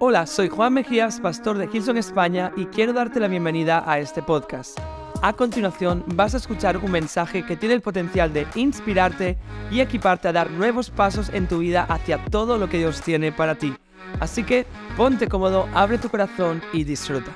Hola, soy Juan Mejías, pastor de Hilson España y quiero darte la bienvenida a este podcast. A continuación vas a escuchar un mensaje que tiene el potencial de inspirarte y equiparte a dar nuevos pasos en tu vida hacia todo lo que Dios tiene para ti. Así que ponte cómodo, abre tu corazón y disfruta.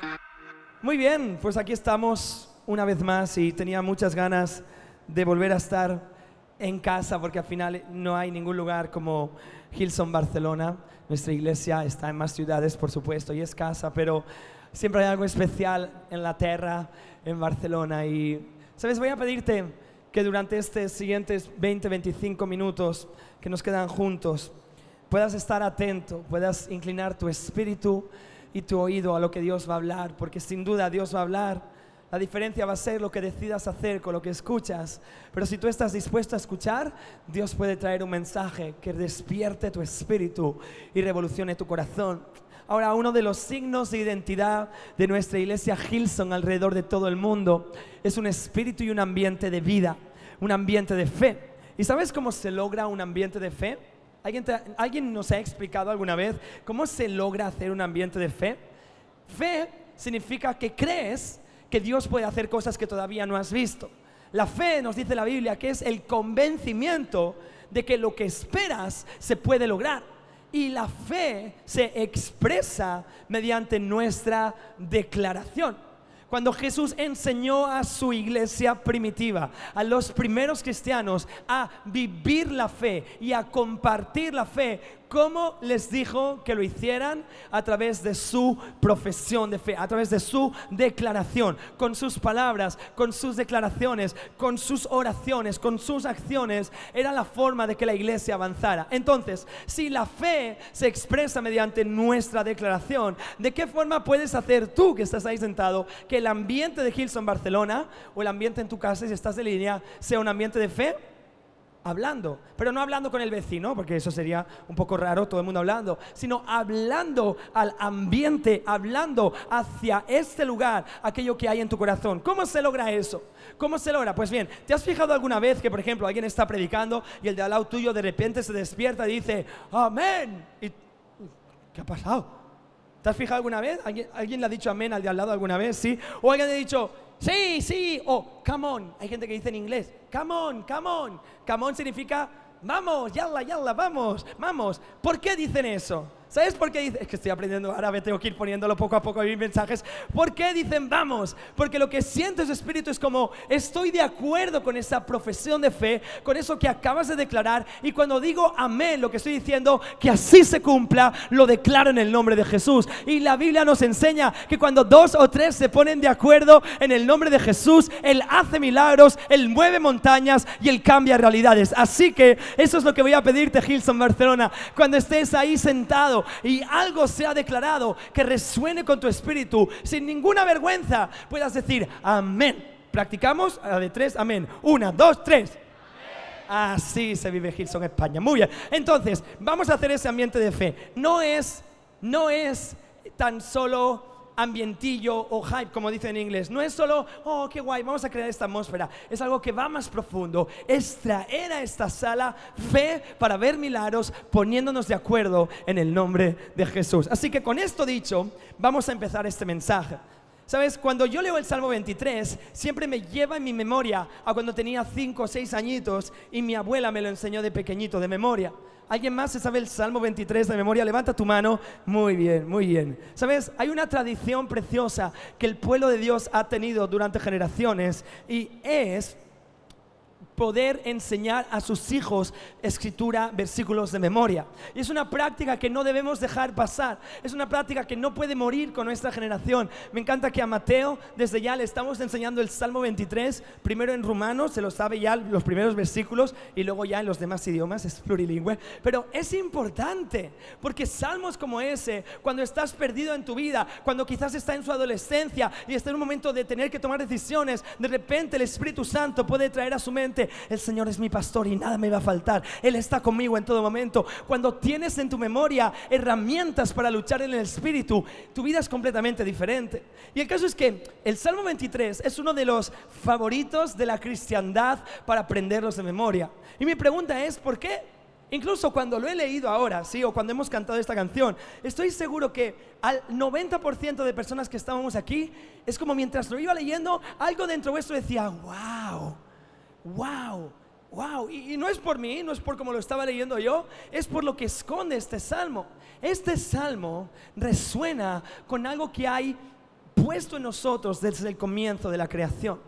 Muy bien, pues aquí estamos una vez más y tenía muchas ganas de volver a estar en casa porque al final no hay ningún lugar como Hilson Barcelona. Nuestra iglesia está en más ciudades, por supuesto, y es casa, pero siempre hay algo especial en la tierra, en Barcelona. Y, ¿sabes? Voy a pedirte que durante estos siguientes 20, 25 minutos que nos quedan juntos, puedas estar atento, puedas inclinar tu espíritu y tu oído a lo que Dios va a hablar, porque sin duda Dios va a hablar. La diferencia va a ser lo que decidas hacer con lo que escuchas. Pero si tú estás dispuesto a escuchar, Dios puede traer un mensaje que despierte tu espíritu y revolucione tu corazón. Ahora, uno de los signos de identidad de nuestra iglesia Hilson alrededor de todo el mundo es un espíritu y un ambiente de vida, un ambiente de fe. ¿Y sabes cómo se logra un ambiente de fe? ¿Alguien, ¿Alguien nos ha explicado alguna vez cómo se logra hacer un ambiente de fe? Fe significa que crees que Dios puede hacer cosas que todavía no has visto. La fe, nos dice la Biblia, que es el convencimiento de que lo que esperas se puede lograr. Y la fe se expresa mediante nuestra declaración. Cuando Jesús enseñó a su iglesia primitiva, a los primeros cristianos, a vivir la fe y a compartir la fe, ¿Cómo les dijo que lo hicieran? A través de su profesión de fe, a través de su declaración, con sus palabras, con sus declaraciones, con sus oraciones, con sus acciones. Era la forma de que la iglesia avanzara. Entonces, si la fe se expresa mediante nuestra declaración, ¿de qué forma puedes hacer tú que estás ahí sentado que el ambiente de Hilson Barcelona o el ambiente en tu casa, si estás de línea, sea un ambiente de fe? Hablando, pero no hablando con el vecino, porque eso sería un poco raro, todo el mundo hablando, sino hablando al ambiente, hablando hacia este lugar, aquello que hay en tu corazón. ¿Cómo se logra eso? ¿Cómo se logra? Pues bien, ¿te has fijado alguna vez que, por ejemplo, alguien está predicando y el de al lado tuyo de repente se despierta y dice, amén? Y, ¿Qué ha pasado? ¿Te has fijado alguna vez? ¿Alguien, ¿Alguien, le ha dicho amén al de al lado alguna vez? ¿Sí? O alguien le ha dicho, sí, sí, o come on. Hay gente que dice en inglés, come on, come on. Come on significa, vamos, yalla, yalla, vamos, vamos. ¿Por qué dicen eso? ¿Sabes por qué dicen? Es que estoy aprendiendo árabe, tengo que ir poniéndolo poco a poco a mis mensajes. ¿Por qué dicen vamos? Porque lo que siento ese espíritu es como estoy de acuerdo con esa profesión de fe, con eso que acabas de declarar. Y cuando digo amén, lo que estoy diciendo, que así se cumpla, lo declaro en el nombre de Jesús. Y la Biblia nos enseña que cuando dos o tres se ponen de acuerdo en el nombre de Jesús, Él hace milagros, Él mueve montañas y Él cambia realidades. Así que eso es lo que voy a pedirte, Gilson Barcelona, cuando estés ahí sentado y algo se ha declarado que resuene con tu espíritu, sin ninguna vergüenza, puedas decir amén. Practicamos la de tres, amén. Una, dos, tres. Así se vive Gilson España. Muy bien. Entonces, vamos a hacer ese ambiente de fe. No es, no es tan solo ambientillo o hype, como dicen en inglés. No es solo, oh, qué guay, vamos a crear esta atmósfera. Es algo que va más profundo. Es traer a esta sala fe para ver milagros poniéndonos de acuerdo en el nombre de Jesús. Así que con esto dicho, vamos a empezar este mensaje. Sabes, cuando yo leo el Salmo 23, siempre me lleva en mi memoria a cuando tenía 5 o 6 añitos y mi abuela me lo enseñó de pequeñito, de memoria. ¿Alguien más se sabe el Salmo 23 de memoria? Levanta tu mano. Muy bien, muy bien. ¿Sabes? Hay una tradición preciosa que el pueblo de Dios ha tenido durante generaciones y es poder enseñar a sus hijos escritura, versículos de memoria. Y es una práctica que no debemos dejar pasar. Es una práctica que no puede morir con nuestra generación. Me encanta que a Mateo desde ya le estamos enseñando el Salmo 23, primero en rumano, se lo sabe ya los primeros versículos y luego ya en los demás idiomas, es plurilingüe. Pero es importante porque salmos como ese, cuando estás perdido en tu vida, cuando quizás está en su adolescencia y está en un momento de tener que tomar decisiones, de repente el Espíritu Santo puede traer a su mente el Señor es mi pastor y nada me va a faltar. Él está conmigo en todo momento. Cuando tienes en tu memoria herramientas para luchar en el Espíritu, tu vida es completamente diferente. Y el caso es que el Salmo 23 es uno de los favoritos de la cristiandad para aprenderlos de memoria. Y mi pregunta es, ¿por qué? Incluso cuando lo he leído ahora, sí, o cuando hemos cantado esta canción, estoy seguro que al 90% de personas que estábamos aquí, es como mientras lo iba leyendo, algo dentro vuestro decía, wow, wow, wow. Y, no es por mí, no es por como lo estaba leyendo yo, es por lo que esconde este salmo. Este salmo resuena con algo que hay puesto en nosotros desde el comienzo de la creación.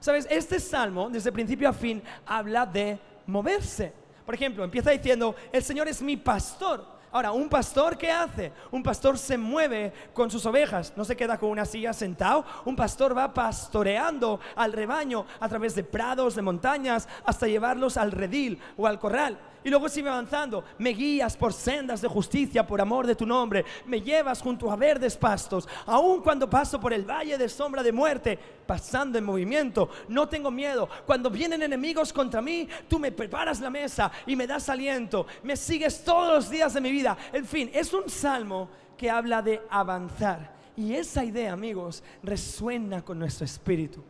Sabes, este salmo, desde principio a fin, habla de moverse. Por ejemplo, empieza diciendo, el Señor es mi pastor. Ahora, ¿un pastor qué hace? Un pastor se mueve con sus ovejas, no se queda con una silla sentado. Un pastor va pastoreando al rebaño a través de prados, de montañas, hasta llevarlos al redil o al corral. Y luego sigue avanzando. Me guías por sendas de justicia por amor de tu nombre. Me llevas junto a verdes pastos. Aun cuando paso por el valle de sombra de muerte, pasando en movimiento, no tengo miedo. Cuando vienen enemigos contra mí, tú me preparas la mesa y me das aliento. Me sigues todos los días de mi vida. En fin, es un salmo que habla de avanzar. Y esa idea, amigos, resuena con nuestro espíritu.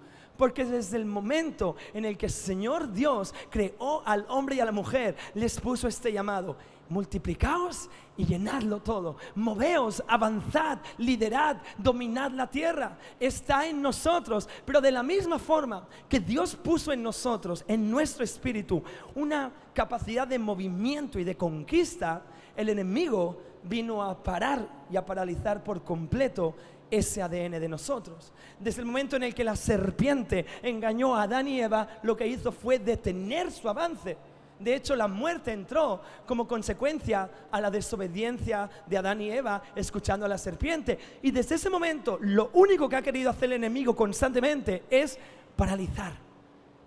Porque desde el momento en el que el Señor Dios creó al hombre y a la mujer, les puso este llamado. Multiplicaos y llenadlo todo. Moveos, avanzad, liderad, dominad la tierra. Está en nosotros. Pero de la misma forma que Dios puso en nosotros, en nuestro espíritu, una capacidad de movimiento y de conquista, el enemigo vino a parar y a paralizar por completo ese ADN de nosotros. Desde el momento en el que la serpiente engañó a Adán y Eva, lo que hizo fue detener su avance. De hecho, la muerte entró como consecuencia a la desobediencia de Adán y Eva escuchando a la serpiente. Y desde ese momento, lo único que ha querido hacer el enemigo constantemente es paralizar.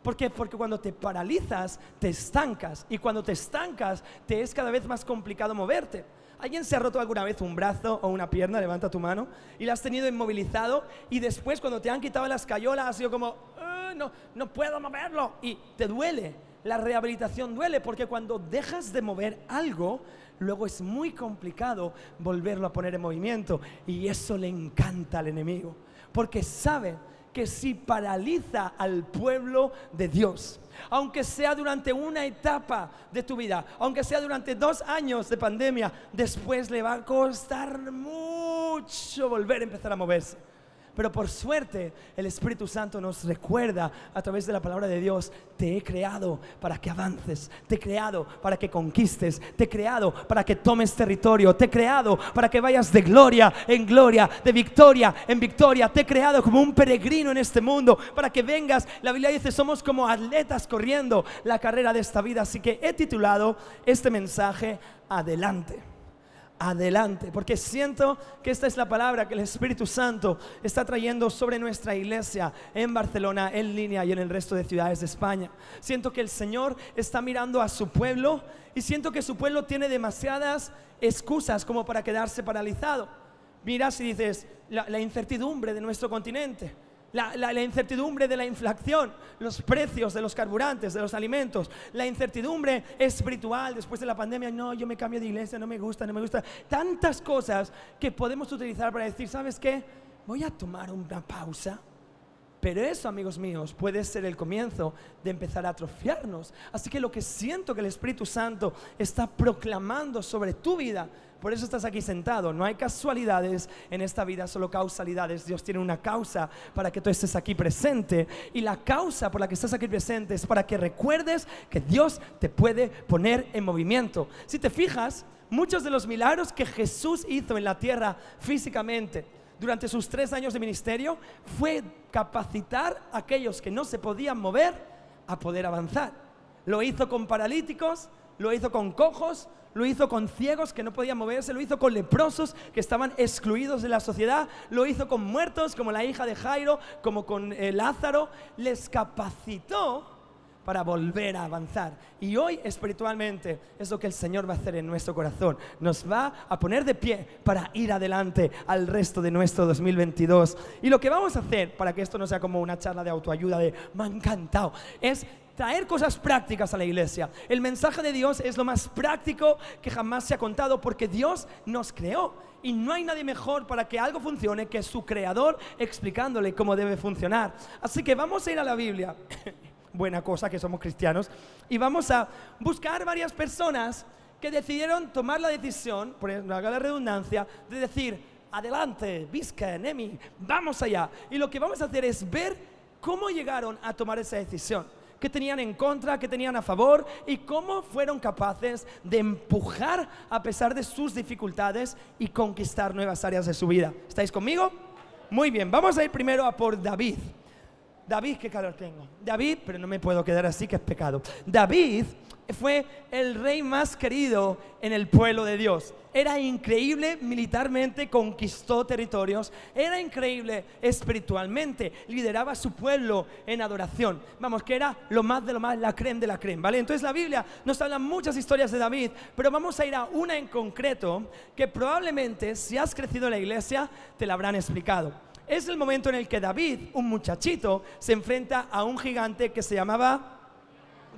¿Por qué? Porque cuando te paralizas, te estancas. Y cuando te estancas, te es cada vez más complicado moverte. ¿Alguien se ha roto alguna vez un brazo o una pierna? Levanta tu mano. Y la has tenido inmovilizado y después cuando te han quitado las cayolas has sido como, "Ah, no, no puedo moverlo. Y te duele. La rehabilitación duele porque cuando dejas de mover algo, luego es muy complicado volverlo a poner en movimiento. Y eso le encanta al enemigo. Porque sabe que si paraliza al pueblo de Dios, aunque sea durante una etapa de tu vida, aunque sea durante dos años de pandemia, después le va a costar mucho volver a empezar a moverse. Pero por suerte el Espíritu Santo nos recuerda a través de la palabra de Dios, te he creado para que avances, te he creado para que conquistes, te he creado para que tomes territorio, te he creado para que vayas de gloria en gloria, de victoria en victoria, te he creado como un peregrino en este mundo, para que vengas, la Biblia dice, somos como atletas corriendo la carrera de esta vida, así que he titulado este mensaje, adelante adelante, porque siento que esta es la palabra que el Espíritu Santo está trayendo sobre nuestra iglesia en Barcelona, en línea y en el resto de ciudades de España. Siento que el Señor está mirando a su pueblo y siento que su pueblo tiene demasiadas excusas como para quedarse paralizado. Miras y dices, la, la incertidumbre de nuestro continente la, incertidumbre de la inflación, los precios de los carburantes, de los alimentos, la incertidumbre espiritual después de la pandemia, no, yo me cambio de iglesia, no me gusta, no me gusta, tantas cosas que podemos utilizar para decir, ¿sabes qué? Voy a tomar una pausa. Pero eso, amigos míos, puede ser el comienzo de empezar a atrofiarnos. Así que lo que siento que el Espíritu Santo está proclamando sobre tu vida por eso estás aquí sentado. No hay casualidades en esta vida, solo causalidades. Dios tiene una causa para que tú estés aquí presente. Y la causa por la que estás aquí presente es para que recuerdes que Dios te puede poner en movimiento. Si te fijas, muchos de los milagros que Jesús hizo en la tierra físicamente, durante sus tres años de ministerio fue capacitar a aquellos que no se podían mover a poder avanzar. Lo hizo con paralíticos, lo hizo con cojos, lo hizo con ciegos que no podían moverse, lo hizo con leprosos que estaban excluidos de la sociedad, lo hizo con muertos como la hija de Jairo, como con eh, Lázaro, les capacitó para volver a avanzar. Y hoy espiritualmente es lo que el Señor va a hacer en nuestro corazón. Nos va a poner de pie para ir adelante al resto de nuestro 2022. Y lo que vamos a hacer, para que esto no sea como una charla de autoayuda de me ha encantado, es traer cosas prácticas a la iglesia. El mensaje de Dios es lo más práctico que jamás se ha contado porque Dios nos creó y no hay nadie mejor para que algo funcione que su creador explicándole cómo debe funcionar. Así que vamos a ir a la Biblia. Buena cosa que somos cristianos. Y vamos a buscar varias personas que decidieron tomar la decisión, por la redundancia, de decir, adelante, Vizca, Nemi, vamos allá. Y lo que vamos a hacer es ver cómo llegaron a tomar esa decisión qué tenían en contra, qué tenían a favor y cómo fueron capaces de empujar a pesar de sus dificultades y conquistar nuevas áreas de su vida. ¿Estáis conmigo? Muy bien, vamos a ir primero a por David. David, qué calor tengo. David, pero no me puedo quedar así, que es pecado. David fue el rey más querido en el pueblo de Dios. Era increíble militarmente, conquistó territorios, era increíble espiritualmente, lideraba a su pueblo en adoración. Vamos, que era lo más de lo más, la creme de la creme, ¿vale? Entonces la Biblia nos habla muchas historias de David, pero vamos a ir a una en concreto que probablemente si has crecido en la iglesia te la habrán explicado. Es el momento en el que David, un muchachito, se enfrenta a un gigante que se llamaba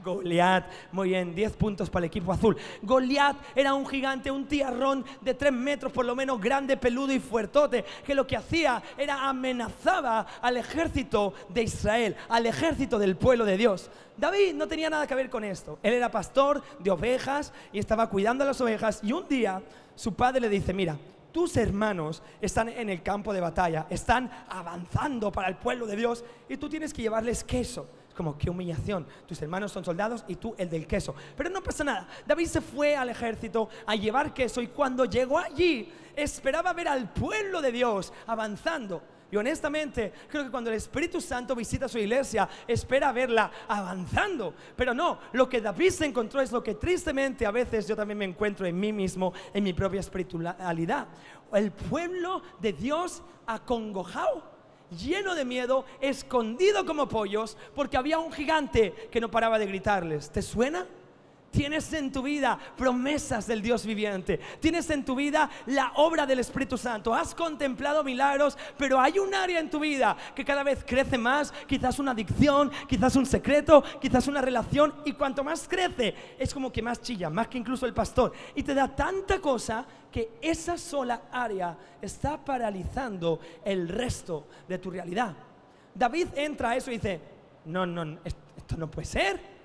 Goliat. Muy bien, 10 puntos para el equipo azul. Goliat era un gigante, un tiarrón de 3 metros por lo menos, grande, peludo y fuertote, que lo que hacía era amenazaba al ejército de Israel, al ejército del pueblo de Dios. David no tenía nada que ver con esto. Él era pastor de ovejas y estaba cuidando a las ovejas y un día su padre le dice, mira, tus hermanos están en el campo de batalla, están avanzando para el pueblo de Dios y tú tienes que llevarles queso como qué humillación. Tus hermanos son soldados y tú el del queso. Pero no pasa nada. David se fue al ejército a llevar queso y cuando llegó allí esperaba ver al pueblo de Dios avanzando. Y honestamente, creo que cuando el Espíritu Santo visita su iglesia, espera verla avanzando. Pero no, lo que David se encontró es lo que tristemente a veces yo también me encuentro en mí mismo, en mi propia espiritualidad. El pueblo de Dios acongojado lleno de miedo, escondido como pollos, porque había un gigante que no paraba de gritarles. ¿Te suena? Tienes en tu vida promesas del Dios viviente. Tienes en tu vida la obra del Espíritu Santo. Has contemplado milagros, pero hay un área en tu vida que cada vez crece más. Quizás una adicción, quizás un secreto, quizás una relación. Y cuanto más crece, es como que más chilla, más que incluso el pastor. Y te da tanta cosa que esa sola área está paralizando el resto de tu realidad. David entra a eso y dice, no, no, esto no puede ser.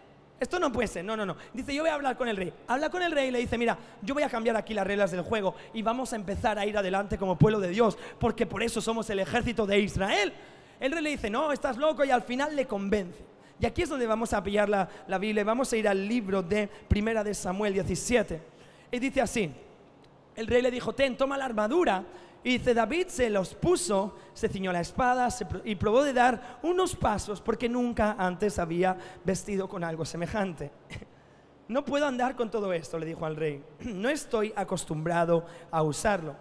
Esto no puede ser, no, no, no. Dice, yo voy a hablar con el rey. Habla con el rey y le dice, mira, yo voy a cambiar aquí las reglas del juego y vamos a empezar a ir adelante como pueblo de Dios, porque por eso somos el ejército de Israel. El rey le dice, no, estás loco y al final le convence. Y aquí es donde vamos a pillar la, la Biblia. Vamos a ir al libro de Primera de Samuel 17. Y dice así, el rey le dijo, ten, toma la armadura y dice, David se los puso, se ciñó la espada y probó de dar unos pasos porque nunca antes había vestido con algo semejante. No puedo andar con todo esto, le dijo al rey. No estoy acostumbrado a usarlo.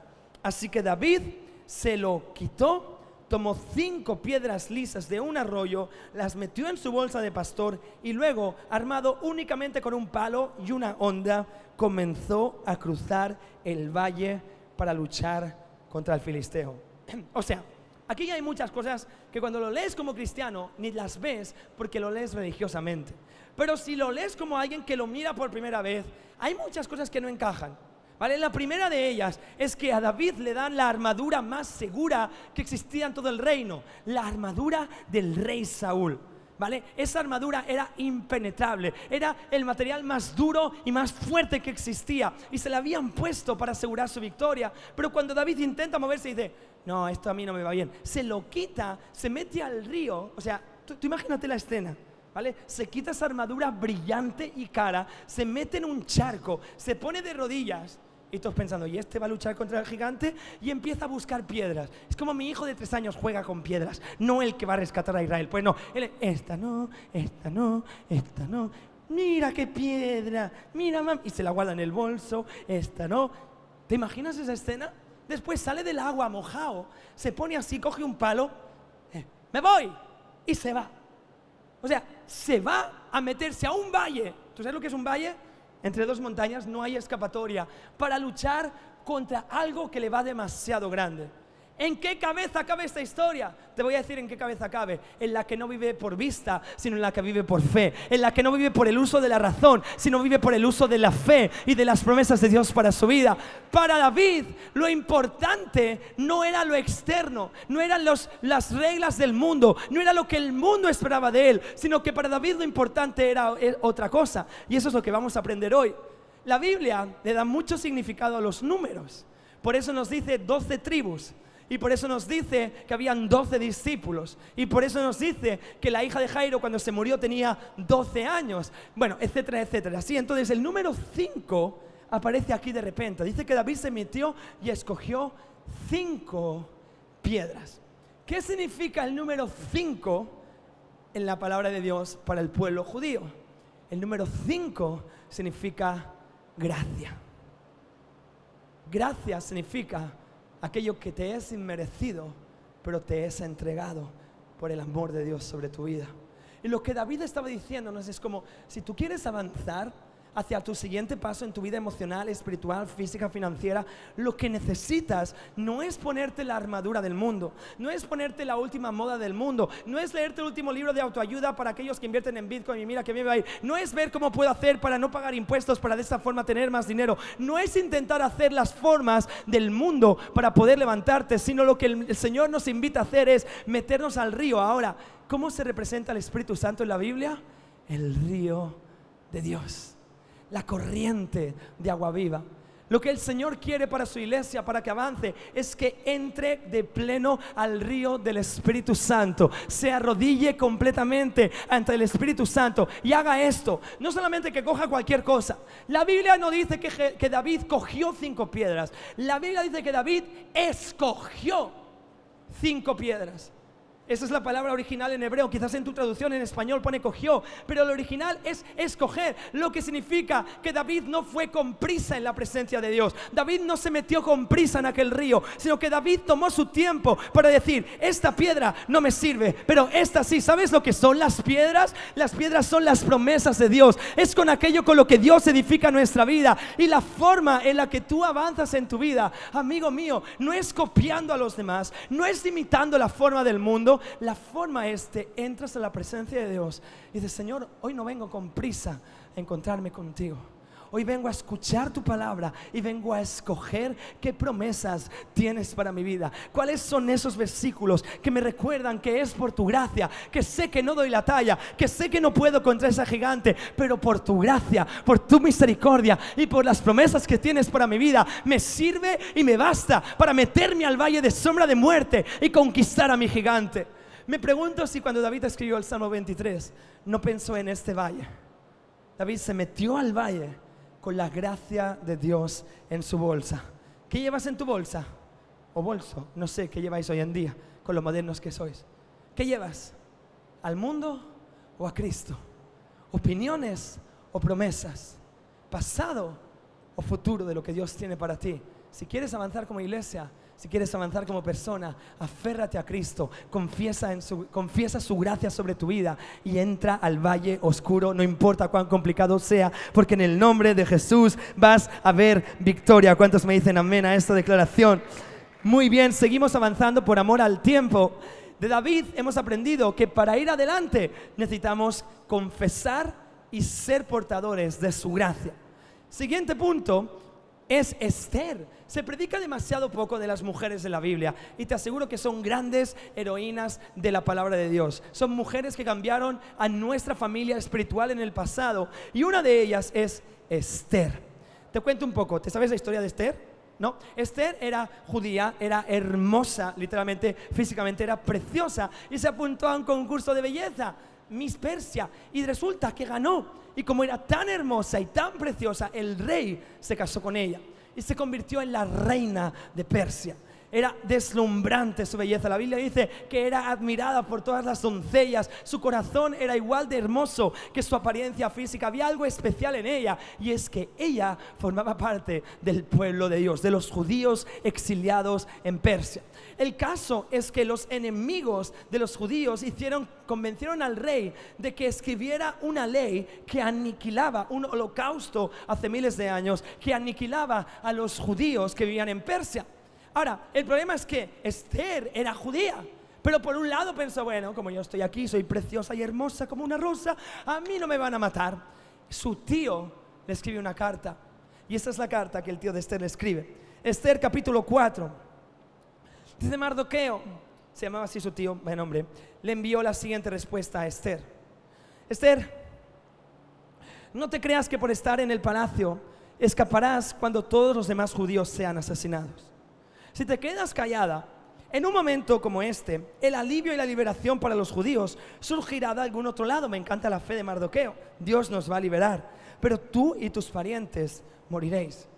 Así que David se lo quitó, tomó cinco piedras lisas de un arroyo, las metió en su bolsa de pastor y luego, armado únicamente con un palo y una onda, comenzó a cruzar el valle para luchar contra el filisteo. O sea, aquí hay muchas cosas que cuando lo lees como cristiano ni las ves porque lo lees religiosamente. Pero si lo lees como alguien que lo mira por primera vez, hay muchas cosas que no encajan. ¿Vale? La primera de ellas es que a David le dan la armadura más segura que existía en todo el reino, la armadura del rey Saúl. Esa armadura era impenetrable, era el material más duro y más fuerte que existía y se la habían puesto para asegurar su victoria. Pero cuando David intenta moverse y dice, no, esto a mí no me va bien, se lo quita, se mete al río, o sea, tú, tú imagínate la escena. ¿Vale? Se quita esa armadura brillante y cara, se mete en un charco, se pone de rodillas y todos pensando, ¿y este va a luchar contra el gigante? Y empieza a buscar piedras. Es como mi hijo de tres años juega con piedras, no el que va a rescatar a Israel. Pues no, él, esta no, esta no, esta no. Mira qué piedra, mira. Y se la guarda en el bolso, esta no. ¿Te imaginas esa escena? Después sale del agua mojado, se pone así, coge un palo, eh, me voy, y se va. O sea, se va a meterse a un valle. ¿Tú sabes lo que es un valle? Entre dos montañas no hay escapatoria para luchar contra algo que le va demasiado grande. ¿En qué cabeza cabe esta historia? Te voy a decir en qué cabeza cabe. En la que no vive por vista, sino en la que vive por fe. En la que no vive por el uso de la razón, sino vive por el uso de la fe y de las promesas de Dios para su vida. Para David, lo importante no era lo externo, no eran las reglas del mundo, no era lo que el mundo esperaba de él, sino que para David lo importante era otra cosa. Y eso es lo que vamos a aprender hoy. La Biblia le da mucho significado a los números. Por eso nos dice 12 tribus. Y por eso nos dice que habían 12 discípulos. Y por eso nos dice que la hija de Jairo cuando se murió tenía 12 años. Bueno, etcétera, etcétera. Así, entonces el número 5 aparece aquí de repente. Dice que David se metió y escogió 5 piedras. ¿Qué significa el número 5 en la palabra de Dios para el pueblo judío? El número 5 significa gracia. Gracia significa aquello que te es inmerecido, pero te es entregado por el amor de Dios sobre tu vida. Y lo que David estaba diciéndonos es como, si tú quieres avanzar, hacia tu siguiente paso en tu vida emocional, espiritual, física, financiera, lo que necesitas no es ponerte la armadura del mundo, no es ponerte la última moda del mundo, no es leerte el último libro de autoayuda para aquellos que invierten en Bitcoin y mira que me va a ir, no es ver cómo puedo hacer para no pagar impuestos para de esta forma tener más dinero, no es intentar hacer las formas del mundo para poder levantarte, sino lo que el Señor nos invita a hacer es meternos al río. Ahora, ¿cómo se representa el Espíritu Santo en la Biblia? El río de Dios la corriente de agua viva. Lo que el Señor quiere para su iglesia, para que avance, es que entre de pleno al río del Espíritu Santo, se arrodille completamente ante el Espíritu Santo y haga esto. No solamente que coja cualquier cosa. La Biblia no dice que, David cogió cinco piedras. La Biblia dice que David escogió cinco piedras. Esa es la palabra original en hebreo. Quizás en tu traducción en español pone cogió, pero lo original es escoger, lo que significa que David no fue con prisa en la presencia de Dios. David no se metió con prisa en aquel río, sino que David tomó su tiempo para decir, esta piedra no me sirve, pero esta sí. ¿Sabes lo que son las piedras? Las piedras son las promesas de Dios. Es con aquello con lo que Dios edifica nuestra vida y la forma en la que tú avanzas en tu vida, amigo mío, no es copiando a los demás, no es imitando la forma del mundo, la forma es te entras a la presencia de Dios y dices, Señor, hoy no vengo con prisa a encontrarme contigo. Hoy vengo a escuchar tu palabra y vengo a escoger qué promesas tienes para mi vida. ¿Cuáles son esos versículos que me recuerdan que es por tu gracia, que sé que no doy la talla, que sé que no puedo contra esa gigante, pero por tu gracia, por tu misericordia y por las promesas que tienes para mi vida, me sirve y me basta para meterme al valle de sombra de muerte y conquistar a mi gigante. Me pregunto si cuando David escribió el Salmo 23 no pensó en este valle. David se metió al valle con la gracia de Dios en su bolsa. ¿Qué llevas en tu bolsa? O bolso, no sé qué lleváis hoy en día con lo modernos que sois. ¿Qué llevas? ¿Al mundo o a Cristo? ¿Opiniones o promesas? ¿Pasado o futuro de lo que Dios tiene para ti? Si quieres avanzar como iglesia, si quieres avanzar como persona, aférrate a Cristo, confiesa, su, confiesa su gracia sobre tu vida y entra al valle oscuro, no importa cuán complicado sea, porque en el nombre de Jesús vas a ver victoria. ¿Cuántos me dicen amén a esta declaración? Muy bien, seguimos avanzando por amor al tiempo. De David hemos aprendido que para ir adelante necesitamos confesar y ser portadores de su gracia. Siguiente punto es Esther. Se predica demasiado poco de las mujeres de la Biblia y te aseguro que son grandes heroínas de la palabra de Dios. Son mujeres que cambiaron a nuestra familia espiritual en el pasado y una de ellas es Esther. Te cuento un poco, ¿te sabes la historia de Esther? ¿No? Esther era judía, era hermosa, literalmente, físicamente era preciosa y se apuntó a un concurso de belleza, Miss Persia, y resulta que ganó y como era tan hermosa y tan preciosa, el rey se casó con ella y se convirtió en la reina de Persia. Era deslumbrante su belleza. La Biblia dice que era admirada por todas las doncellas. Su corazón era igual de hermoso que su apariencia física. Había algo especial en ella y es que ella formaba parte del pueblo de Dios, de los judíos exiliados en Persia. El caso es que los enemigos de los judíos hicieron, convencieron al rey de que escribiera una ley que aniquilaba un holocausto hace miles de años, que aniquilaba a los judíos que vivían en Persia. Ahora, el problema es que Esther era judía. Pero por un lado pensó, bueno, como yo estoy aquí, soy preciosa y hermosa como una rosa, a mí no me van a matar. Su tío le escribe una carta. Y esta es la carta que el tío de Esther le escribe. Esther capítulo 4 Dice Mardoqueo, se llamaba así su tío, buen nombre, le envió la siguiente respuesta a Esther. Esther, no te creas que por estar en el palacio escaparás cuando todos los demás judíos sean asesinados. Si te quedas callada, en un momento como este, el alivio y la liberación para los judíos surgirá de algún otro lado. Me encanta la fe de Mardoqueo. Dios nos va a liberar. Pero tú y tus parientes moriréis.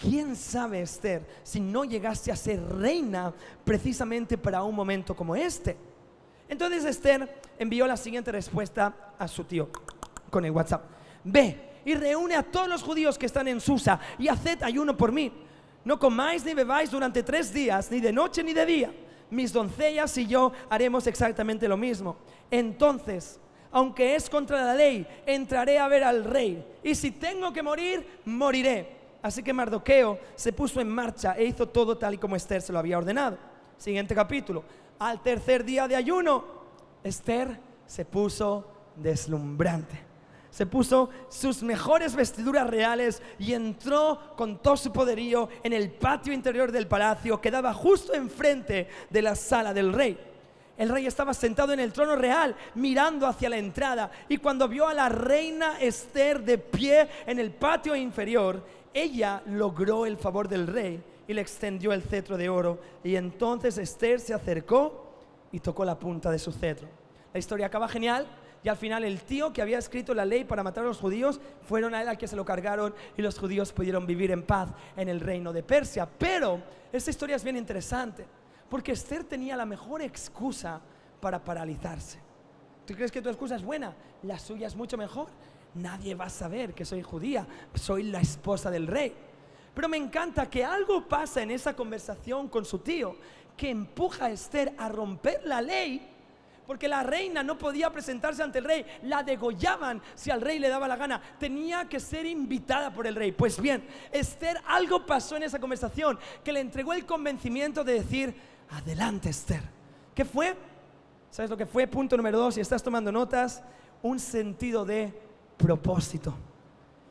¿Quién sabe, Esther, si no llegaste a ser reina precisamente para un momento como este? Entonces Esther envió la siguiente respuesta a su tío con el WhatsApp. Ve y reúne a todos los judíos que están en Susa y haced ayuno por mí no comáis ni bebáis durante tres días, ni de noche ni de día. Mis doncellas y yo haremos exactamente lo mismo. Entonces, aunque es contra la ley, entraré a ver al rey. Y si tengo que morir, moriré. Así que Mardoqueo se puso en marcha e hizo todo tal y como Esther se lo había ordenado. Siguiente capítulo. Al tercer día de ayuno, Esther se puso deslumbrante se puso sus mejores vestiduras reales y entró con todo su poderío en el patio interior del palacio que daba justo enfrente de la sala del rey. El rey estaba sentado en el trono real mirando hacia la entrada y cuando vio a la reina Esther de pie en el patio inferior, ella logró el favor del rey y le extendió el cetro de oro y entonces Esther se acercó y tocó la punta de su cetro. La historia acaba genial y al final el tío que había escrito la ley para matar a los judíos fueron a él al que se lo cargaron y los judíos pudieron vivir en paz en el reino de Persia. Pero esta historia es bien interesante porque Esther tenía la mejor excusa para paralizarse. ¿Tú crees que tu excusa es buena? La suya es mucho mejor. Nadie va a saber que soy judía, soy la esposa del rey. Pero me encanta que algo pasa en esa conversación con su tío que empuja a Esther a romper la ley porque la reina no podía presentarse ante el rey, la degollaban si al rey le daba la gana, tenía que ser invitada por el rey. Pues bien, Esther, algo pasó en esa conversación que le entregó el convencimiento de decir, adelante Esther. ¿Qué fue? ¿Sabes lo que fue? Punto número dos, si estás tomando notas, un sentido de propósito.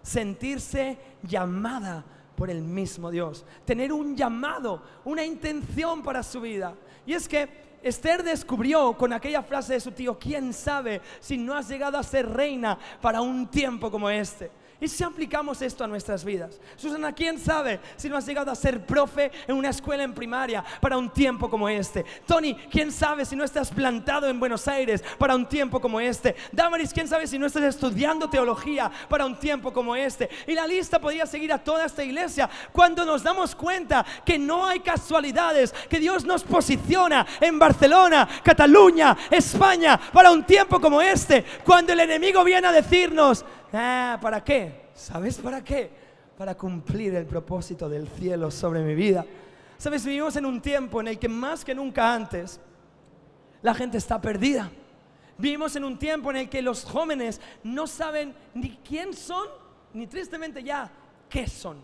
Sentirse llamada por el mismo Dios. Tener un llamado, una intención para su vida. Y es que Esther descubrió con aquella frase de su tío, ¿quién sabe si no has llegado a ser reina para un tiempo como este? ¿Y si aplicamos esto a nuestras vidas? Susana, ¿quién sabe si no has llegado a ser profe en una escuela en primaria para un tiempo como este? Tony, ¿quién sabe si no estás plantado en Buenos Aires para un tiempo como este? Damaris, ¿quién sabe si no estás estudiando teología para un tiempo como este? Y la lista podría seguir a toda esta iglesia cuando nos damos cuenta que no hay casualidades, que Dios nos posiciona en Barcelona, Cataluña, España para un tiempo como este, cuando el enemigo viene a decirnos, Ah, ¿para qué? ¿Sabes para qué? Para cumplir el propósito del cielo sobre mi vida. Sabes, vivimos en un tiempo en el que más que nunca antes la gente está perdida. Vivimos en un tiempo en el que los jóvenes no saben ni quién son, ni tristemente ya qué son.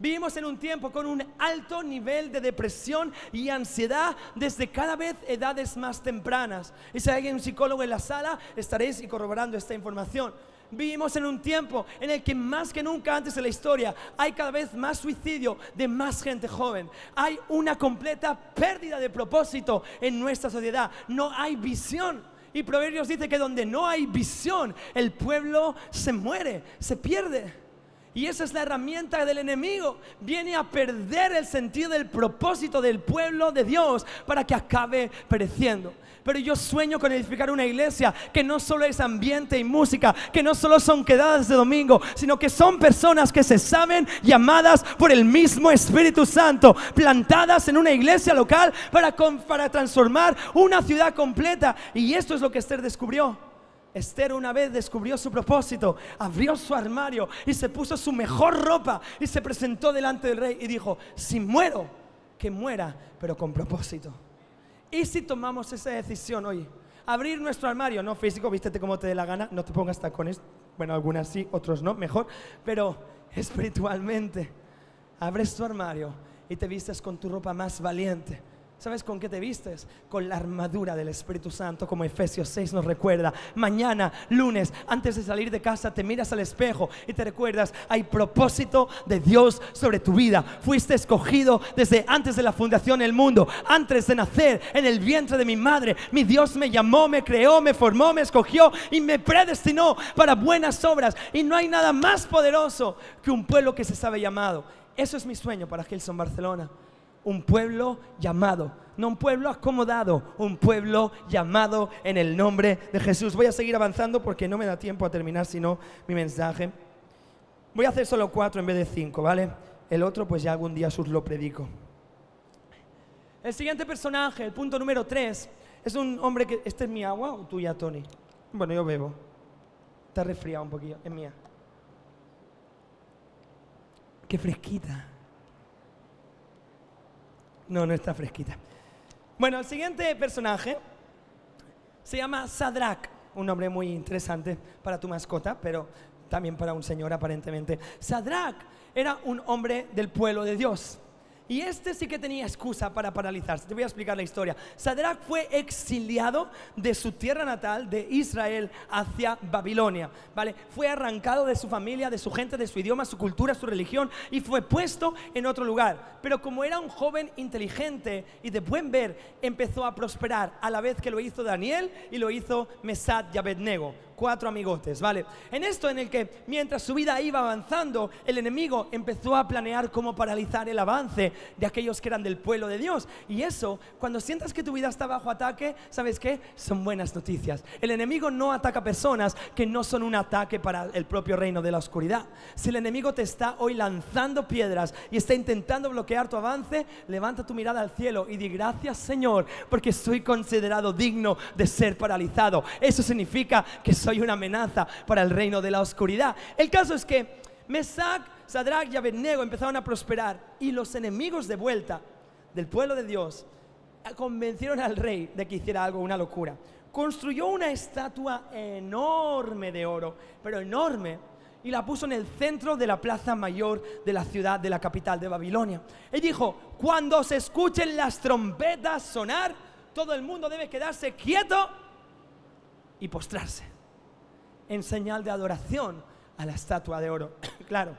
Vivimos en un tiempo con un alto nivel de depresión y ansiedad desde cada vez edades más tempranas. Y si hay alguien un psicólogo en la sala, estaréis corroborando esta información. Vivimos en un tiempo en el que más que nunca antes en la historia hay cada vez más suicidio de más gente joven. Hay una completa pérdida de propósito en nuestra sociedad. No hay visión. Y Proverbios dice que donde no hay visión, el pueblo se muere, se pierde. Y esa es la herramienta del enemigo. Viene a perder el sentido del propósito del pueblo de Dios para que acabe pereciendo. Pero yo sueño con edificar una iglesia que no solo es ambiente y música, que no solo son quedadas de domingo, sino que son personas que se saben llamadas por el mismo Espíritu Santo, plantadas en una iglesia local para, para transformar una ciudad completa. Y esto es lo que Esther descubrió. Esther una vez descubrió su propósito, abrió su armario y se puso su mejor ropa y se presentó delante del rey y dijo, si muero, que muera, pero con propósito. ¿Y si tomamos esa decisión hoy? Abrir nuestro armario, no físico, vístete como te dé la gana, no te pongas tacones, bueno, algunas sí, otros no, mejor, pero espiritualmente, abres tu armario y te vistes con tu ropa más valiente, ¿Sabes con qué te vistes? Con la armadura del Espíritu Santo, como Efesios 6 nos recuerda. Mañana, lunes, antes de salir de casa, te miras al espejo y te recuerdas, hay propósito de Dios sobre tu vida. Fuiste escogido desde antes de la fundación del mundo, antes de nacer en el vientre de mi madre. Mi Dios me llamó, me creó, me formó, me escogió y me predestinó para buenas obras. Y no hay nada más poderoso que un pueblo que se sabe llamado. Eso es mi sueño para Gilson Barcelona un pueblo llamado, no un pueblo acomodado, un pueblo llamado en el nombre de Jesús. Voy a seguir avanzando porque no me da tiempo a terminar sino mi mensaje. Voy a hacer solo cuatro en vez de cinco, ¿vale? El otro pues ya algún día sus lo predico. El siguiente personaje, el punto número tres, es un hombre que... ¿Este es mi agua o tuya, Tony? Bueno, yo bebo. Está resfriado un poquillo, es mía. Qué fresquita. No, no está fresquita. Bueno, el siguiente personaje se llama Sadrak, un nombre muy interesante para tu mascota, pero también para un señor aparentemente. Sadrak era un hombre del pueblo de Dios. Y este sí que tenía excusa para paralizarse. Te voy a explicar la historia. Sadrach fue exiliado de su tierra natal, de Israel, hacia Babilonia. ¿vale? Fue arrancado de su familia, de su gente, de su idioma, su cultura, su religión y fue puesto en otro lugar. Pero como era un joven inteligente y de buen ver, empezó a prosperar a la vez que lo hizo Daniel y lo hizo Mesad y Abednego cuatro amigotes, ¿vale? En esto en el que mientras su vida iba avanzando, el enemigo empezó a planear cómo paralizar el avance de aquellos que eran del pueblo de Dios. Y eso, cuando sientas que tu vida está bajo ataque, ¿sabes qué? Son buenas noticias. El enemigo no ataca personas que no son un ataque para el propio reino de la oscuridad. Si el enemigo te está hoy lanzando piedras y está intentando bloquear tu avance, levanta tu mirada al cielo y di gracias Señor, porque soy considerado digno de ser paralizado. Eso significa que soy soy una amenaza para el reino de la oscuridad. El caso es que Mesac, Sadrach y Abednego empezaron a prosperar y los enemigos de vuelta del pueblo de Dios convencieron al rey de que hiciera algo, una locura. Construyó una estatua enorme de oro, pero enorme, y la puso en el centro de la plaza mayor de la ciudad, de la capital de Babilonia. Y dijo, cuando se escuchen las trompetas sonar, todo el mundo debe quedarse quieto y postrarse en señal de adoración a la estatua de oro. claro,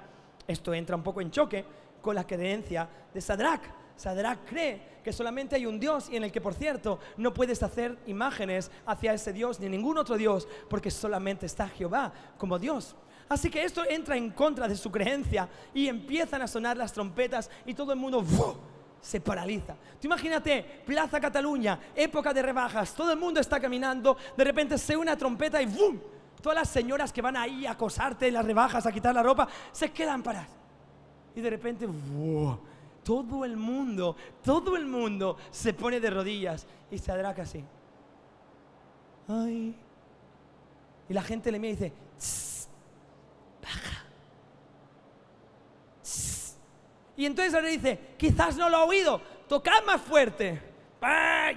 esto entra un poco en choque con la creencia de Sadrach. Sadrach cree que solamente hay un Dios y en el que, por cierto, no puedes hacer imágenes hacia ese Dios ni ningún otro Dios, porque solamente está Jehová como Dios. Así que esto entra en contra de su creencia y empiezan a sonar las trompetas y todo el mundo se paraliza. Tú imagínate, Plaza Cataluña, época de rebajas, todo el mundo está caminando, de repente se una trompeta y ¡bum! Todas las señoras que van ahí a acosarte en las rebajas, a quitar la ropa, se quedan paradas. Y de repente, todo el mundo, todo el mundo se pone de rodillas y se adraca así. Ay. Y la gente le mira y dice, baja. Y entonces ahora dice, quizás no lo ha oído, tocad más fuerte.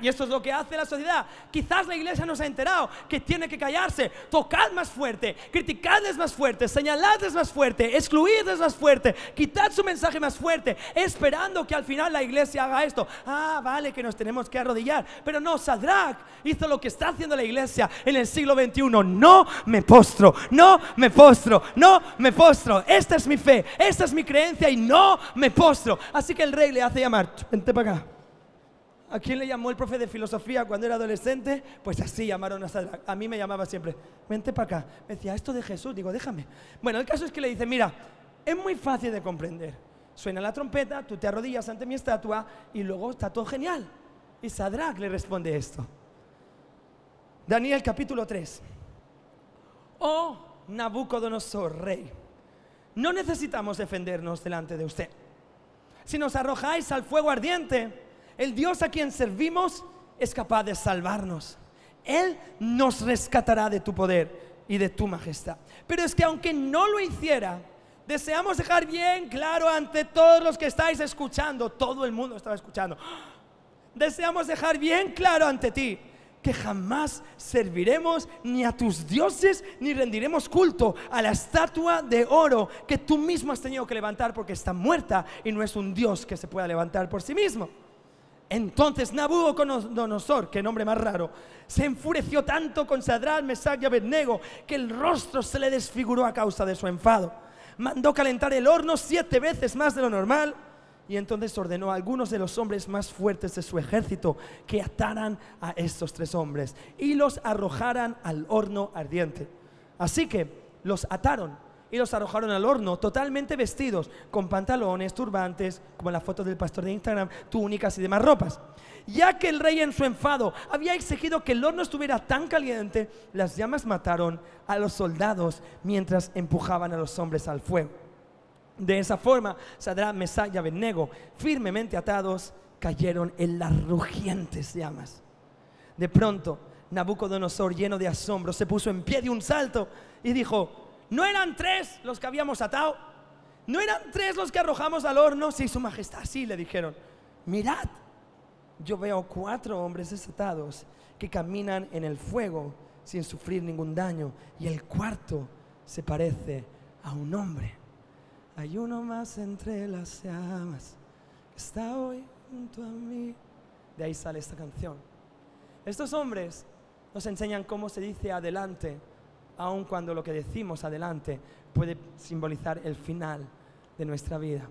Y eso es lo que hace la sociedad. Quizás la iglesia no se ha enterado que tiene que callarse. Tocad más fuerte, criticadles más fuerte, señaladles más fuerte, excluidles más fuerte, quitad su mensaje más fuerte, esperando que al final la iglesia haga esto. Ah, vale, que nos tenemos que arrodillar. Pero no, Sadrach hizo lo que está haciendo la iglesia en el siglo XXI. No me postro, no me postro, no me postro. Esta es mi fe, esta es mi creencia y no me postro. Así que el rey le hace llamar, vente para acá. ¿A quién le llamó el profe de filosofía cuando era adolescente? Pues así llamaron a Sadrach. A mí me llamaba siempre, vente para acá. Me decía, esto de Jesús. Digo, déjame. Bueno, el caso es que le dice, mira, es muy fácil de comprender. Suena la trompeta, tú te arrodillas ante mi estatua y luego está todo genial. Y Sadrach le responde esto. Daniel capítulo 3. Oh Nabucodonosor, rey, no necesitamos defendernos delante de usted. Si nos arrojáis al fuego ardiente, el Dios a quien servimos es capaz de salvarnos. Él nos rescatará de tu poder y de tu majestad. Pero es que aunque no lo hiciera, deseamos dejar bien claro ante todos los que estáis escuchando, todo el mundo estaba escuchando, deseamos dejar bien claro ante ti que jamás serviremos ni a tus dioses ni rendiremos culto a la estatua de oro que tú mismo has tenido que levantar porque está muerta y no es un Dios que se pueda levantar por sí mismo. Entonces Nabucodonosor, qué nombre más raro, se enfureció tanto con Sadrach, Mesach y Abednego que el rostro se le desfiguró a causa de su enfado. Mandó calentar el horno siete veces más de lo normal y entonces ordenó a algunos de los hombres más fuertes de su ejército que ataran a estos tres hombres y los arrojaran al horno ardiente. Así que los ataron y los arrojaron al horno totalmente vestidos, con pantalones, turbantes, como en la foto del pastor de Instagram, túnicas y demás ropas. Ya que el rey en su enfado había exigido que el horno estuviera tan caliente, las llamas mataron a los soldados mientras empujaban a los hombres al fuego. De esa forma, Sadra, Mesach y Abednego, firmemente atados, cayeron en las rugientes llamas. De pronto, Nabucodonosor, lleno de asombro, se puso en pie de un salto y dijo, ¿no eran tres los que habíamos atado? ¿No eran tres los que arrojamos al horno? Sí, su majestad, sí, le dijeron. Mirad, yo veo cuatro hombres desatados que caminan en el fuego sin sufrir ningún daño y el cuarto se parece a un hombre. Hay uno más entre las llamas que está hoy junto a mí. De ahí sale esta canción. Estos hombres nos enseñan cómo se dice adelante, aun cuando lo que decimos adelante puede simbolizar el final de nuestra vida.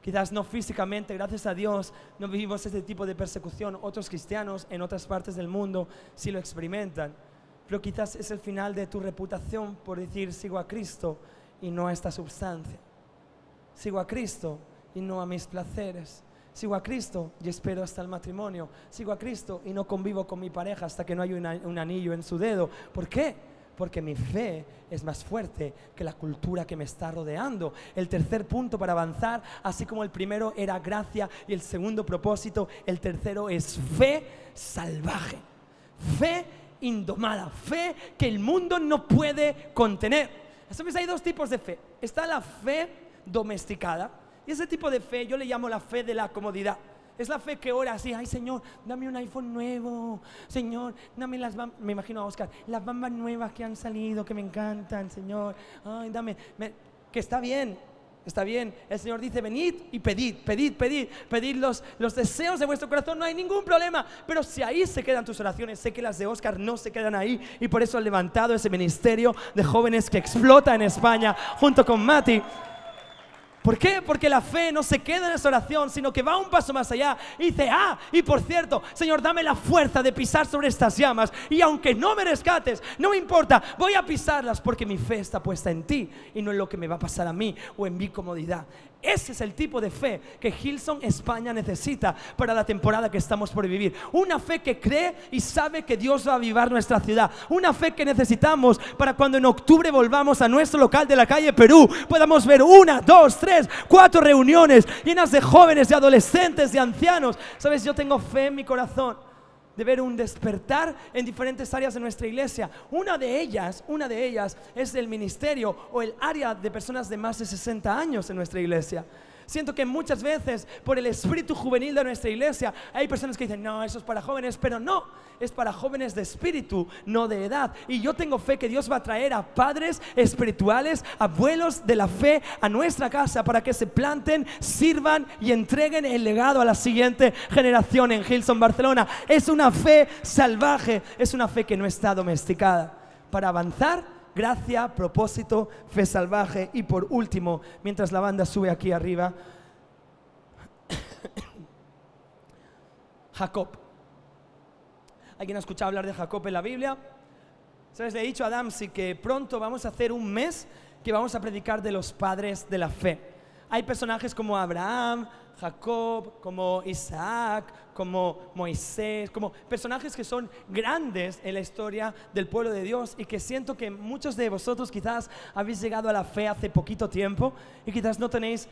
Quizás no físicamente, gracias a Dios, no vivimos este tipo de persecución. Otros cristianos en otras partes del mundo sí lo experimentan. Pero quizás es el final de tu reputación por decir sigo a Cristo y no a esta substancia. Sigo a Cristo y no a mis placeres. Sigo a Cristo y espero hasta el matrimonio. Sigo a Cristo y no convivo con mi pareja hasta que no hay un anillo en su dedo. ¿Por qué? Porque mi fe es más fuerte que la cultura que me está rodeando. El tercer punto para avanzar, así como el primero era gracia y el segundo propósito, el tercero es fe salvaje. Fe indomada, fe que el mundo no puede contener. Entonces hay dos tipos de fe. Está la fe domesticada. Y ese tipo de fe yo le llamo la fe de la comodidad. Es la fe que ora así, ay Señor, dame un iPhone nuevo, Señor, dame las me imagino a Oscar, las bambas nuevas que han salido, que me encantan, Señor, ay, dame, que está bien, Está bien, el Señor dice, venid y pedid, pedid, pedid, pedid los, los deseos de vuestro corazón, no hay ningún problema. Pero si ahí se quedan tus oraciones, sé que las de Oscar no se quedan ahí. Y por eso ha levantado ese ministerio de jóvenes que explota en España junto con Mati. ¿Por qué? Porque la fe no se queda en esa oración, sino que va un paso más allá y dice, ah, y por cierto, Señor, dame la fuerza de pisar sobre estas llamas y aunque no me rescates, no me importa, voy a pisarlas porque mi fe está puesta en ti y no en lo que me va a pasar a mí o en mi comodidad. Ese es el tipo de fe que Hilson España necesita para la temporada que estamos por vivir. Una fe que cree y sabe que Dios va a avivar nuestra ciudad. Una fe que necesitamos para cuando en octubre volvamos a nuestro local de la calle Perú, podamos ver una, dos, tres, cuatro reuniones llenas de jóvenes, de adolescentes, de ancianos. Sabes, yo tengo fe en mi corazón de ver un despertar en diferentes áreas de nuestra iglesia. Una de ellas, una de ellas es el ministerio o el área de personas de más de 60 años en nuestra iglesia. Siento que muchas veces por el espíritu juvenil de nuestra iglesia hay personas que dicen, no, eso es para jóvenes, pero no, es para jóvenes de espíritu, no de edad. Y yo tengo fe que Dios va a traer a padres espirituales, abuelos de la fe a nuestra casa para que se planten, sirvan y entreguen el legado a la siguiente generación en Hilson, Barcelona. Es una fe salvaje, es una fe que no está domesticada. Para avanzar gracia, propósito, fe salvaje y por último, mientras la banda sube aquí arriba, Jacob. ¿Alguien ha escuchado hablar de Jacob en la Biblia? ¿Sabes? Le he dicho a Damsi que pronto vamos a hacer un mes que vamos a predicar de los padres de la fe. Hay personajes como Abraham, Jacob, como Isaac, como Moisés, como personajes que son grandes en la historia del pueblo de Dios y que siento que muchos de vosotros quizás habéis llegado a la fe hace poquito tiempo y quizás no tenéis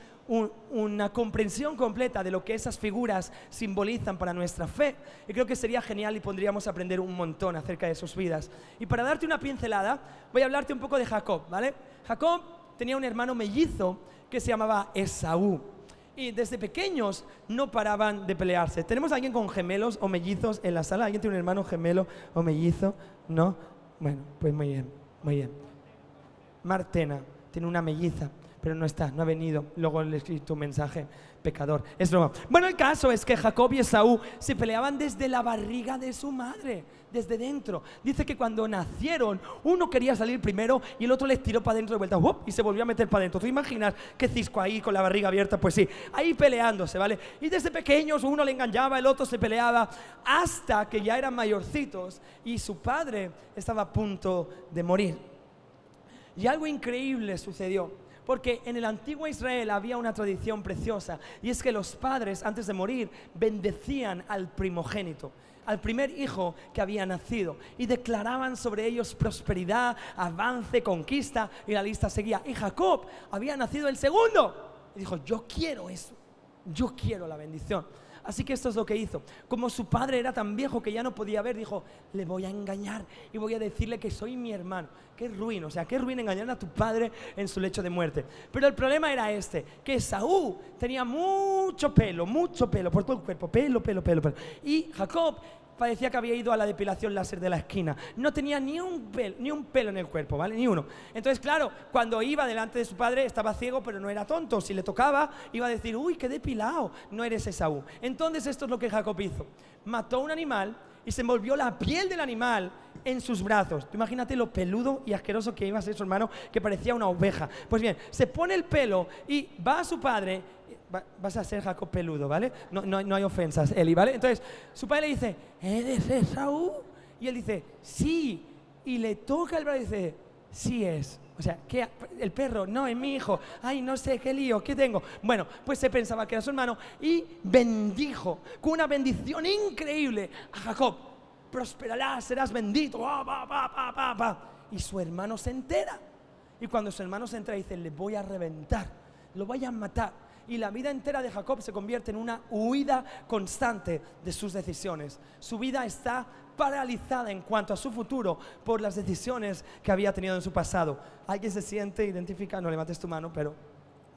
una comprensión completa de lo que esas figuras simbolizan para nuestra fe. Y creo que sería genial y podríamos aprender un montón acerca de sus vidas. Y para darte una pincelada, voy a hablarte un poco de Jacob, ¿vale? Jacob tenía un hermano mellizo que se llamaba Esaú y desde pequeños no paraban de pelearse. ¿Tenemos alguien con gemelos o mellizos en la sala? ¿Alguien tiene un hermano gemelo o mellizo? ¿No? Bueno, pues muy bien, muy bien. Martena tiene una melliza, pero no está, no ha venido. Luego le escrito un mensaje. pecador. Es broma. Bueno, el caso es que Jacob y Esaú se peleaban desde la barriga de su madre, desde dentro. Dice que cuando nacieron, uno quería salir primero y el otro les tiró para adentro de vuelta y se volvió a meter para adentro. ¿Tú imaginas qué cisco ahí con la barriga abierta? Pues sí, ahí peleándose, ¿vale? Y desde pequeños uno le engañaba, el otro se peleaba, hasta que ya eran mayorcitos y su padre estaba a punto de morir. Y algo increíble sucedió. Porque en el antiguo Israel había una tradición preciosa y es que los padres antes de morir bendecían al primogénito al primer hijo que había nacido y declaraban sobre ellos prosperidad, avance, conquista y la lista seguía. Y Jacob había nacido el segundo y dijo, yo quiero eso, yo quiero la bendición. Así que esto es lo que hizo. Como su padre era tan viejo que ya no podía ver, dijo, le voy a engañar y voy a decirle que soy mi hermano. Qué ruin, o sea, qué ruin engañar a tu padre en su lecho de muerte. Pero el problema era este, que Saúl tenía mucho pelo, mucho pelo por todo el cuerpo, pelo, pelo, pelo, pelo. Y Jacob parecía que había ido a la depilación láser de la esquina. No tenía ni un, pelo, ni un pelo en el cuerpo, ¿vale? Ni uno. Entonces, claro, cuando iba delante de su padre estaba ciego, pero no era tonto. Si le tocaba, iba a decir, uy, qué depilado, no eres Esaú. Entonces, esto es lo que Jacob hizo. Mató un animal y se envolvió la piel del animal en sus brazos. imagínate lo peludo y asqueroso que iba a ser su hermano, que parecía una oveja. Pues bien, se pone el pelo y va a su padre vas a ser Jacob peludo, ¿vale? No, no, hay ofensas, Eli, ¿vale? Entonces, su padre le dice, ¿eres Esaú? Y él dice, sí. Y le toca el brazo y dice, sí es. O sea, que el perro, no, es mi hijo. Ay, no sé, qué lío, ¿qué tengo? Bueno, pues se pensaba que era su hermano y bendijo con una bendición increíble a Jacob. Prosperarás, serás bendito. y su hermano se entera. Y cuando su hermano se entera, dice, le voy a reventar, lo voy a matar y la vida entera de Jacob se convierte en una huida constante de sus decisiones. Su vida está paralizada en cuanto a su futuro por las decisiones que había tenido en su pasado. ¿Alguien se siente identificado? No levantes tu mano, pero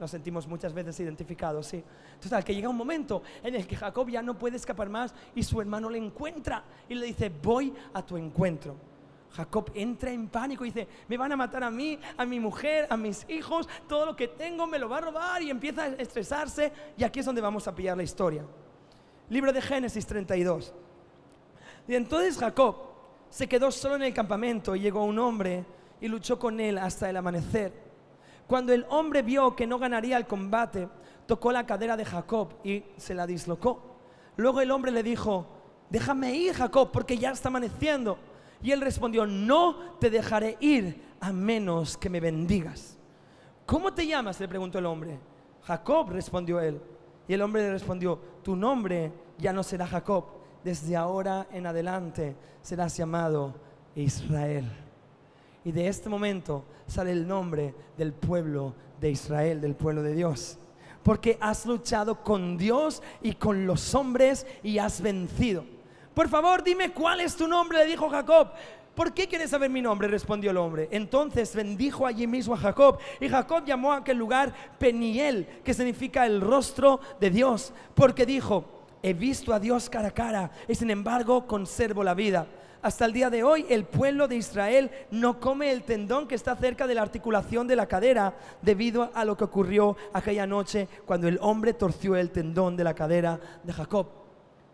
nos sentimos muchas veces identificados, sí. Total, que llega un momento en el que Jacob ya no puede escapar más y su hermano le encuentra y le dice, voy a tu encuentro. Jacob entra en pánico y dice, me van a matar a mí, a mi mujer, a mis hijos, todo lo que tengo me lo va a robar y empieza a estresarse y aquí es donde vamos a pillar la historia. Libro de Génesis 32. Y entonces Jacob se quedó solo en el campamento y llegó un hombre y luchó con él hasta el amanecer. Cuando el hombre vio que no ganaría el combate, tocó la cadera de Jacob y se la dislocó. Luego el hombre le dijo, déjame ir Jacob porque ya está amaneciendo. Y él respondió, no te dejaré ir a menos que me bendigas. ¿Cómo te llamas? le preguntó el hombre. Jacob, respondió él. Y el hombre le respondió, tu nombre ya no será Jacob, desde ahora en adelante serás llamado Israel. Y de este momento sale el nombre del pueblo de Israel, del pueblo de Dios. Porque has luchado con Dios y con los hombres y has vencido. Por favor, dime cuál es tu nombre, le dijo Jacob. ¿Por qué quieres saber mi nombre? respondió el hombre. Entonces bendijo allí mismo a Jacob. Y Jacob llamó a aquel lugar Peniel, que significa el rostro de Dios, porque dijo, he visto a Dios cara a cara y sin embargo conservo la vida. Hasta el día de hoy el pueblo de Israel no come el tendón que está cerca de la articulación de la cadera debido a lo que ocurrió aquella noche cuando el hombre torció el tendón de la cadera de Jacob.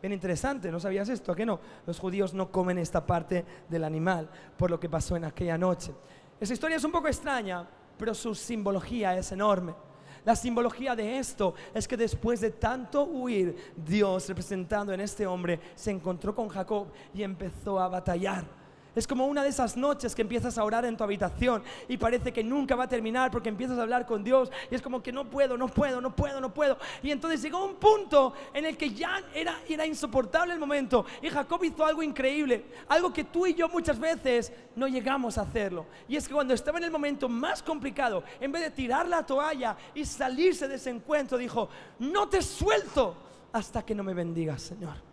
Bien interesante, ¿no sabías esto? ¿A qué no? Los judíos no comen esta parte del animal por lo que pasó en aquella noche. Esa historia es un poco extraña, pero su simbología es enorme. La simbología de esto es que después de tanto huir, Dios, representando en este hombre, se encontró con Jacob y empezó a batallar es como una de esas noches que empiezas a orar en tu habitación y parece que nunca va a terminar porque empiezas a hablar con Dios y es como que no puedo, no puedo, no puedo, no puedo. Y entonces llegó un punto en el que ya era, era insoportable el momento y Jacob hizo algo increíble, algo que tú y yo muchas veces no llegamos a hacerlo. Y es que cuando estaba en el momento más complicado, en vez de tirar la toalla y salirse de ese encuentro, dijo, no te suelto hasta que no me bendigas, Señor.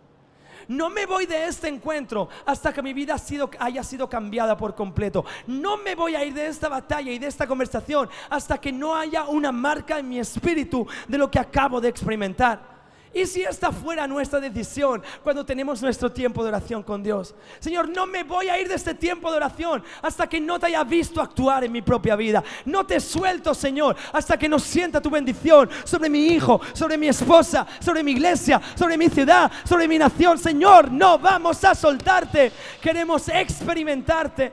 No me voy de este encuentro hasta que mi vida haya sido cambiada por completo. No me voy a ir de esta batalla y de esta conversación hasta que no haya una marca en mi espíritu de lo que acabo de experimentar. ¿Y si esta fuera nuestra decisión cuando tenemos nuestro tiempo de oración con Dios? Señor, no me voy a ir de este tiempo de oración hasta que no te haya visto actuar en mi propia vida. No te suelto, Señor, hasta que no sienta tu bendición sobre mi hijo, sobre mi esposa, sobre mi iglesia, sobre mi ciudad, sobre mi nación. Señor, no vamos a soltarte. Queremos experimentarte.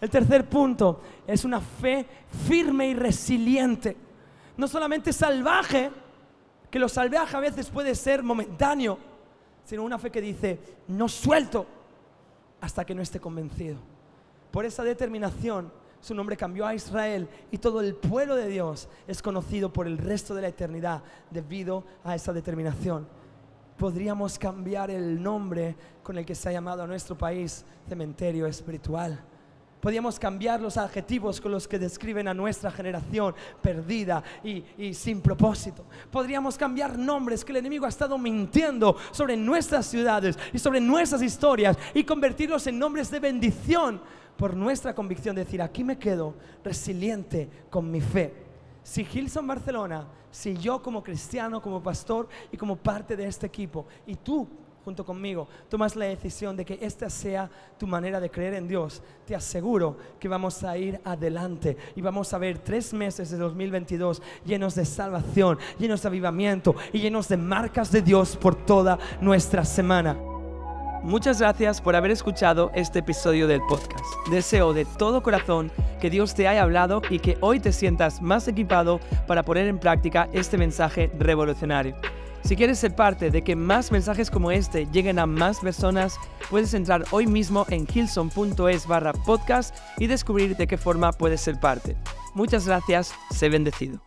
El tercer punto es una fe firme y resiliente. No solamente salvaje, que lo salvaje a veces puede ser momentáneo, sino una fe que dice, no suelto hasta que no esté convencido. Por esa determinación, su nombre cambió a Israel y todo el pueblo de Dios es conocido por el resto de la eternidad debido a esa determinación. Podríamos cambiar el nombre con el que se ha llamado a nuestro país cementerio espiritual. Podríamos cambiar los adjetivos con los que describen a nuestra generación perdida y, sin propósito. Podríamos cambiar nombres que el enemigo ha estado mintiendo sobre nuestras ciudades y sobre nuestras historias y convertirlos en nombres de bendición por nuestra convicción de decir, aquí me quedo resiliente con mi fe. Si Gilson Barcelona, si yo como cristiano, como pastor y como parte de este equipo, y tú junto conmigo, tomas la decisión de que esta sea tu manera de creer en Dios, te aseguro que vamos a ir adelante y vamos a ver tres meses de 2022 llenos de salvación, llenos de avivamiento y llenos de marcas de Dios por toda nuestra semana. Muchas gracias por haber escuchado este episodio del podcast. Deseo de todo corazón que Dios te haya hablado y que hoy te sientas más equipado para poner en práctica este mensaje revolucionario. Si quieres ser parte de que más mensajes como este lleguen a más personas, puedes entrar hoy mismo en hilson.es barra podcast y descubrir de qué forma puedes ser parte. Muchas gracias, sé bendecido.